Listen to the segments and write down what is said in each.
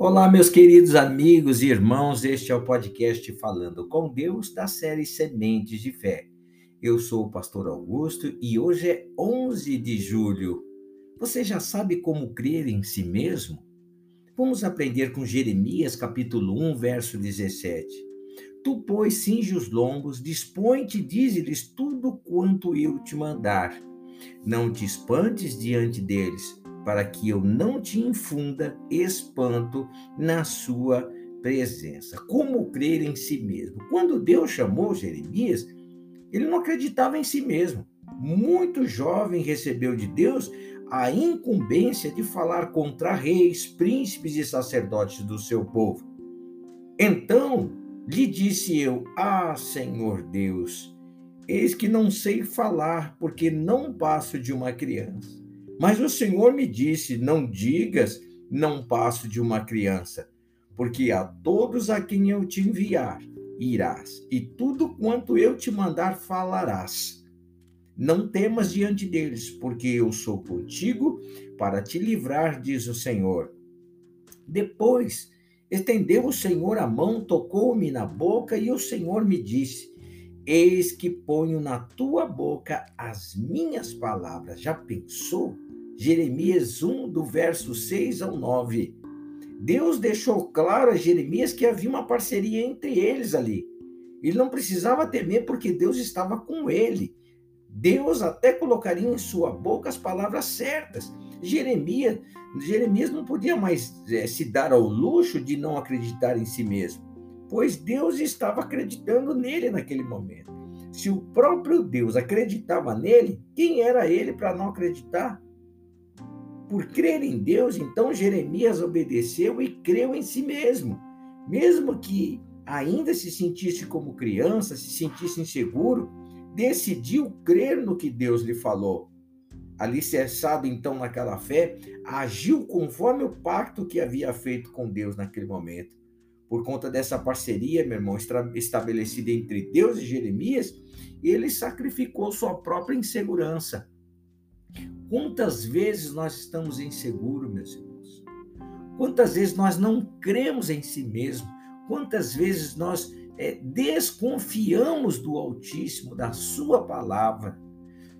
Olá, meus queridos amigos e irmãos, este é o podcast Falando com Deus da série Sementes de Fé. Eu sou o pastor Augusto e hoje é 11 de julho. Você já sabe como crer em si mesmo? Vamos aprender com Jeremias, capítulo 1, verso 17. Tu, pois, cinge os dispõe-te, dize-lhes tudo quanto eu te mandar. Não te espantes diante deles, para que eu não te infunda espanto na sua presença. Como crer em si mesmo? Quando Deus chamou Jeremias, ele não acreditava em si mesmo. Muito jovem recebeu de Deus a incumbência de falar contra reis, príncipes e sacerdotes do seu povo. Então lhe disse eu: Ah, Senhor Deus, eis que não sei falar, porque não passo de uma criança. Mas o Senhor me disse: Não digas, não passo de uma criança, porque a todos a quem eu te enviar irás, e tudo quanto eu te mandar falarás. Não temas diante deles, porque eu sou contigo para te livrar, diz o Senhor. Depois, estendeu o Senhor a mão, tocou-me na boca, e o Senhor me disse: Eis que ponho na tua boca as minhas palavras. Já pensou? Jeremias 1, do verso 6 ao 9. Deus deixou claro a Jeremias que havia uma parceria entre eles ali. Ele não precisava temer porque Deus estava com ele. Deus até colocaria em sua boca as palavras certas. Jeremias, Jeremias não podia mais é, se dar ao luxo de não acreditar em si mesmo, pois Deus estava acreditando nele naquele momento. Se o próprio Deus acreditava nele, quem era ele para não acreditar? Por crer em Deus, então Jeremias obedeceu e creu em si mesmo. Mesmo que ainda se sentisse como criança, se sentisse inseguro, decidiu crer no que Deus lhe falou. Alicerçado então naquela fé, agiu conforme o pacto que havia feito com Deus naquele momento. Por conta dessa parceria, meu irmão, estabelecida entre Deus e Jeremias, ele sacrificou sua própria insegurança Quantas vezes nós estamos inseguros, meus irmãos? Quantas vezes nós não cremos em si mesmo? Quantas vezes nós é, desconfiamos do Altíssimo, da Sua palavra?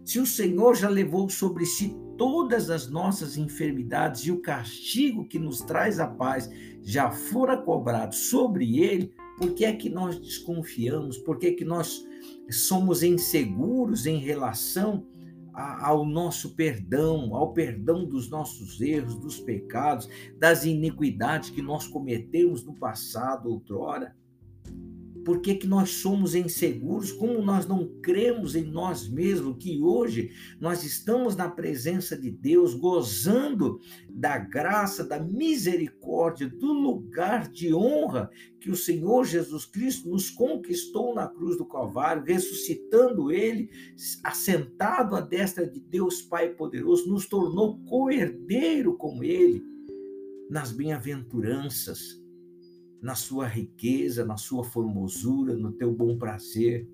Se o Senhor já levou sobre si todas as nossas enfermidades e o castigo que nos traz a paz já fora cobrado sobre ele, por que é que nós desconfiamos? Por que é que nós somos inseguros em relação ao nosso perdão, ao perdão dos nossos erros, dos pecados, das iniquidades que nós cometemos no passado, outrora. Por que, que nós somos inseguros? Como nós não cremos em nós mesmos, que hoje nós estamos na presença de Deus, gozando da graça, da misericórdia, do lugar de honra que o Senhor Jesus Cristo nos conquistou na cruz do Calvário, ressuscitando Ele, assentado à destra de Deus Pai poderoso, nos tornou co-herdeiro com Ele nas bem-aventuranças na sua riqueza, na sua formosura, no teu bom prazer.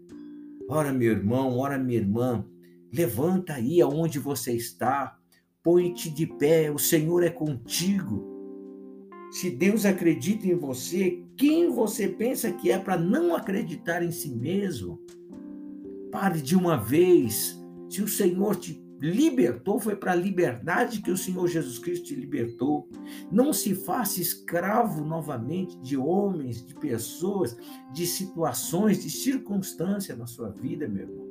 Ora, meu irmão, ora, minha irmã, levanta aí aonde você está, põe-te de pé, o Senhor é contigo. Se Deus acredita em você, quem você pensa que é para não acreditar em si mesmo? Pare de uma vez. Se o Senhor te libertou, foi para a liberdade que o Senhor Jesus Cristo te libertou. Não se faça escravo novamente de homens, de pessoas, de situações, de circunstâncias na sua vida, meu irmão.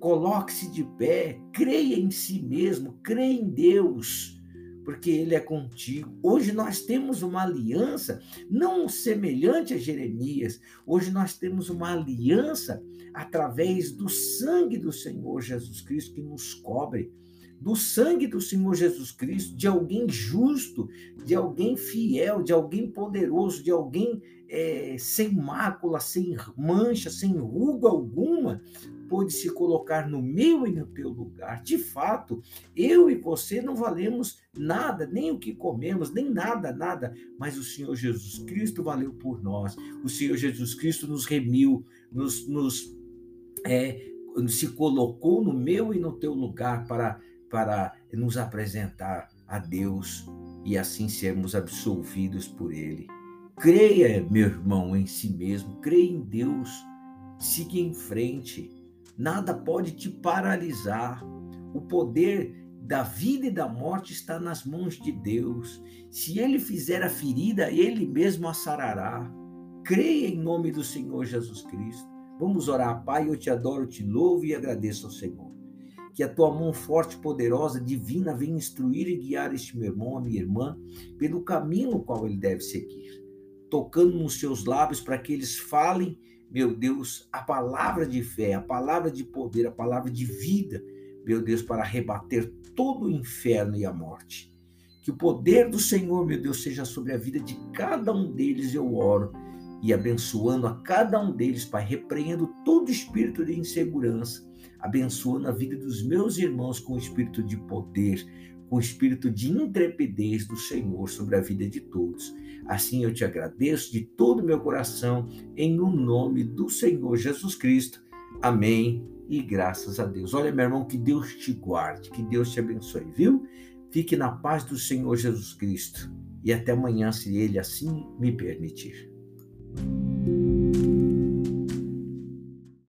Coloque-se de pé, creia em si mesmo, creia em Deus porque Ele é contigo. Hoje nós temos uma aliança, não semelhante a Jeremias, hoje nós temos uma aliança através do sangue do Senhor Jesus Cristo que nos cobre. Do sangue do Senhor Jesus Cristo, de alguém justo, de alguém fiel, de alguém poderoso, de alguém é, sem mácula, sem mancha, sem ruga alguma, pôde se colocar no meu e no teu lugar. De fato, eu e você não valemos nada, nem o que comemos, nem nada, nada, mas o Senhor Jesus Cristo valeu por nós. O Senhor Jesus Cristo nos remiu, nos, nos é, se colocou no meu e no teu lugar para, para nos apresentar a Deus e assim sermos absolvidos por Ele. Creia, meu irmão, em si mesmo, creia em Deus, siga em frente, nada pode te paralisar. O poder da vida e da morte está nas mãos de Deus. Se Ele fizer a ferida, Ele mesmo a sarará. Creia em nome do Senhor Jesus Cristo. Vamos orar, Pai, eu te adoro, te louvo e agradeço ao Senhor que a tua mão forte, poderosa, divina venha instruir e guiar este meu irmão, a minha irmã, pelo caminho no qual ele deve seguir, tocando nos seus lábios para que eles falem, meu Deus, a palavra de fé, a palavra de poder, a palavra de vida, meu Deus, para rebater todo o inferno e a morte. Que o poder do Senhor, meu Deus, seja sobre a vida de cada um deles, eu oro, e abençoando a cada um deles, Pai, repreendo todo espírito de insegurança abençoando a vida dos meus irmãos com o espírito de poder, o espírito de intrepidez do Senhor sobre a vida de todos. Assim eu te agradeço de todo o meu coração, em o um nome do Senhor Jesus Cristo. Amém. E graças a Deus. Olha, meu irmão, que Deus te guarde, que Deus te abençoe, viu? Fique na paz do Senhor Jesus Cristo. E até amanhã, se Ele assim me permitir.